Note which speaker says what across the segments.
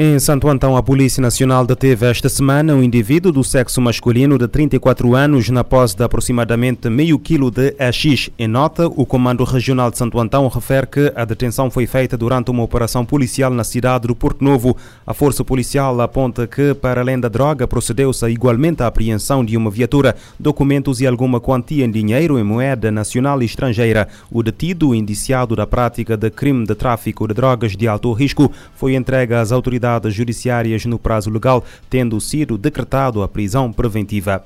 Speaker 1: Em Santo Antão, a Polícia Nacional deteve esta semana um indivíduo do sexo masculino de 34 anos na posse de aproximadamente meio quilo de AX. Em nota, o Comando Regional de Santo Antão refere que a detenção foi feita durante uma operação policial na cidade do Porto Novo. A Força Policial aponta que, para além da droga, procedeu-se igualmente à apreensão de uma viatura, documentos e alguma quantia em dinheiro em moeda nacional e estrangeira. O detido, indiciado da prática de crime de tráfico de drogas de alto risco, foi entregue às autoridades autoridades judiciárias no prazo legal, tendo sido decretado a prisão preventiva.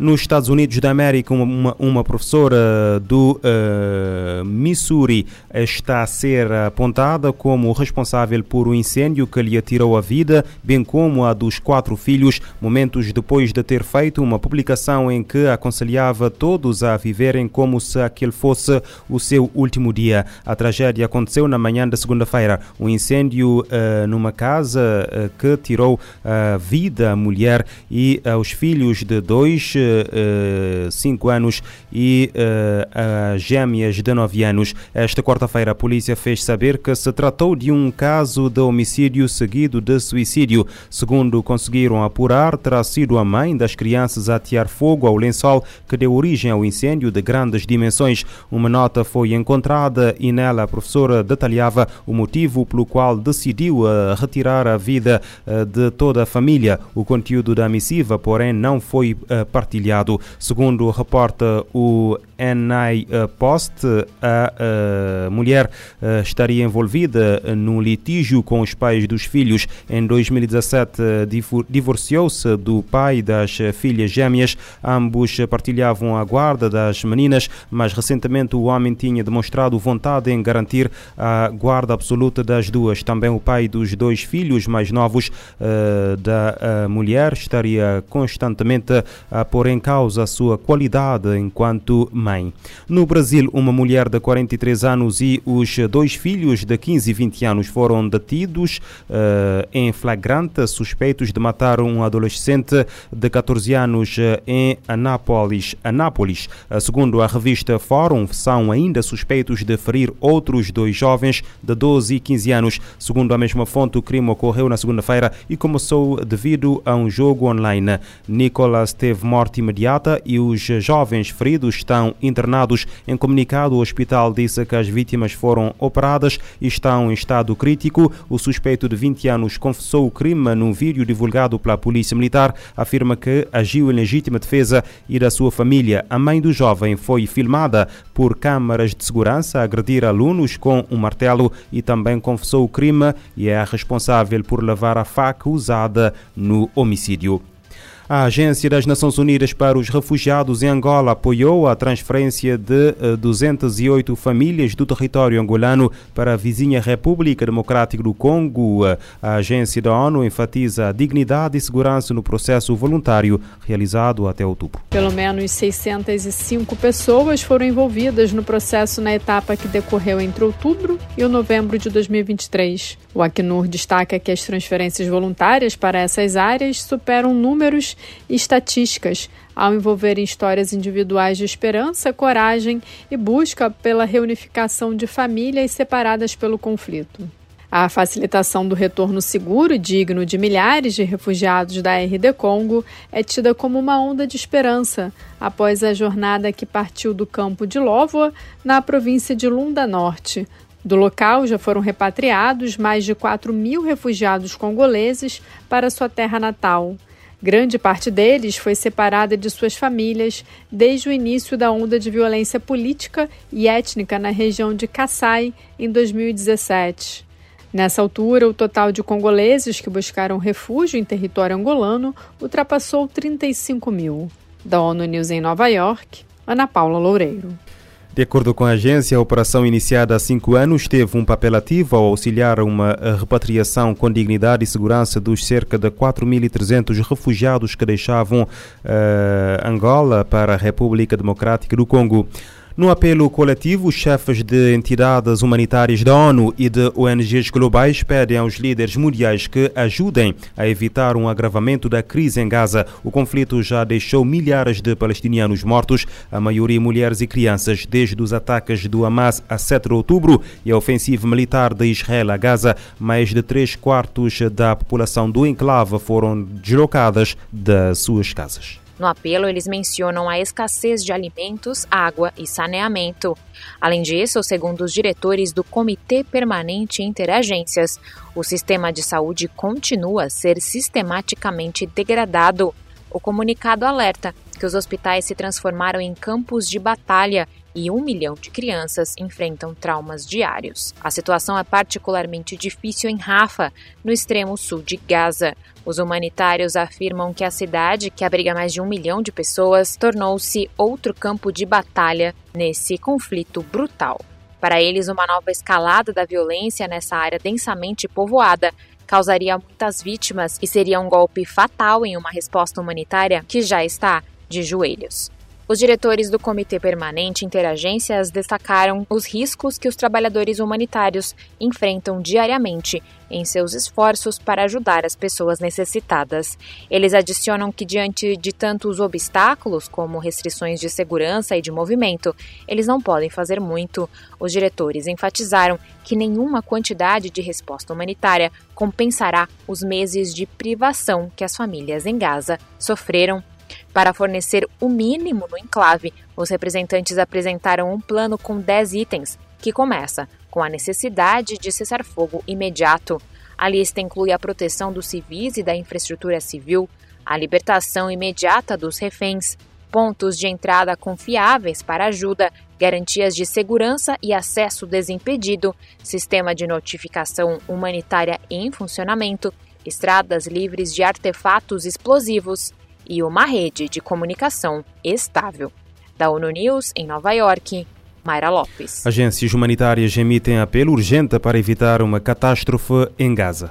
Speaker 1: Nos Estados Unidos da América, uma, uma professora do uh, Missouri está a ser apontada como responsável por um incêndio que lhe atirou a vida, bem como a dos quatro filhos, momentos depois de ter feito uma publicação em que aconselhava todos a viverem como se aquele fosse o seu último dia. A tragédia aconteceu na manhã da segunda-feira. Um incêndio uh, numa casa uh, que tirou a vida à mulher e aos filhos de dois 5 uh, anos e uh, gêmeas de 9 anos. Esta quarta-feira, a polícia fez saber que se tratou de um caso de homicídio seguido de suicídio. Segundo conseguiram apurar, terá sido a mãe das crianças a atear fogo ao lençol que deu origem ao incêndio de grandes dimensões. Uma nota foi encontrada e nela a professora detalhava o motivo pelo qual decidiu uh, retirar a vida de toda a família. O conteúdo da missiva, porém, não foi partilhado partilhado. Segundo reporta o NI Post, a, a mulher eh, estaria envolvida num litígio com os pais dos filhos. Em 2017, divorciou-se do pai das filhas gêmeas. Ambos partilhavam a guarda das meninas, mas recentemente o homem tinha demonstrado vontade em garantir a guarda absoluta das duas. Também o pai dos dois filhos mais novos da mulher estaria constantemente a pôr em causa a sua qualidade enquanto mãe. No Brasil, uma mulher de 43 anos e os dois filhos de 15 e 20 anos foram detidos uh, em flagrante, suspeitos de matar um adolescente de 14 anos eh, em Anápolis. Anápolis. Uh, segundo a revista Fórum, são ainda suspeitos de ferir outros dois jovens de 12 e 15 anos. Segundo a mesma fonte, o crime ocorreu na segunda-feira e começou devido a um jogo online. Nicolas teve morte imediata e os jovens feridos estão internados. Em comunicado, o hospital disse que as vítimas foram operadas e estão em estado crítico. O suspeito de 20 anos confessou o crime num vídeo divulgado pela Polícia Militar. Afirma que agiu em legítima defesa e da sua família. A mãe do jovem foi filmada por câmaras de segurança a agredir alunos com um martelo e também confessou o crime e é responsável por levar a faca usada no homicídio. A Agência das Nações Unidas para os Refugiados em Angola apoiou a transferência de 208 eh, famílias do território angolano para a vizinha República Democrática do Congo. A agência da ONU enfatiza a dignidade e segurança no processo voluntário realizado até outubro.
Speaker 2: Pelo menos 605 pessoas foram envolvidas no processo na etapa que decorreu entre outubro e o novembro de 2023. O Acnur destaca que as transferências voluntárias para essas áreas superam números e estatísticas, ao envolverem histórias individuais de esperança, coragem e busca pela reunificação de famílias separadas pelo conflito. A facilitação do retorno seguro e digno de milhares de refugiados da RD Congo é tida como uma onda de esperança após a jornada que partiu do campo de Lóvoa, na província de Lunda Norte. Do local já foram repatriados mais de 4 mil refugiados congoleses para sua terra natal. Grande parte deles foi separada de suas famílias desde o início da onda de violência política e étnica na região de Kassai em 2017. Nessa altura, o total de congoleses que buscaram refúgio em território angolano ultrapassou 35 mil. Da ONU News em Nova York, Ana Paula Loureiro.
Speaker 1: De acordo com a agência, a operação iniciada há cinco anos teve um papel ativo ao auxiliar uma repatriação com dignidade e segurança dos cerca de 4.300 refugiados que deixavam uh, Angola para a República Democrática do Congo. No apelo coletivo, os chefes de entidades humanitárias da ONU e de ONGs globais pedem aos líderes mundiais que ajudem a evitar um agravamento da crise em Gaza. O conflito já deixou milhares de palestinianos mortos, a maioria mulheres e crianças, desde os ataques do Hamas a 7 de outubro e a ofensiva militar de Israel a Gaza. Mais de três quartos da população do enclave foram deslocadas das suas casas.
Speaker 3: No apelo, eles mencionam a escassez de alimentos, água e saneamento. Além disso, segundo os diretores do Comitê Permanente Interagências, o sistema de saúde continua a ser sistematicamente degradado. O comunicado alerta que os hospitais se transformaram em campos de batalha e um milhão de crianças enfrentam traumas diários. A situação é particularmente difícil em Rafa, no extremo sul de Gaza. Os humanitários afirmam que a cidade, que abriga mais de um milhão de pessoas, tornou-se outro campo de batalha nesse conflito brutal. Para eles, uma nova escalada da violência nessa área densamente povoada causaria muitas vítimas e seria um golpe fatal em uma resposta humanitária que já está de joelhos. Os diretores do Comitê Permanente Interagências destacaram os riscos que os trabalhadores humanitários enfrentam diariamente em seus esforços para ajudar as pessoas necessitadas. Eles adicionam que, diante de tantos obstáculos, como restrições de segurança e de movimento, eles não podem fazer muito. Os diretores enfatizaram que nenhuma quantidade de resposta humanitária compensará os meses de privação que as famílias em Gaza sofreram para fornecer o mínimo no enclave, os representantes apresentaram um plano com 10 itens, que começa com a necessidade de cessar-fogo imediato. A lista inclui a proteção dos civis e da infraestrutura civil, a libertação imediata dos reféns, pontos de entrada confiáveis para ajuda, garantias de segurança e acesso desimpedido, sistema de notificação humanitária em funcionamento, estradas livres de artefatos explosivos e uma rede de comunicação estável. Da ONU News, em Nova York, Mayra Lopes.
Speaker 1: Agências humanitárias emitem apelo urgente para evitar uma catástrofe em Gaza.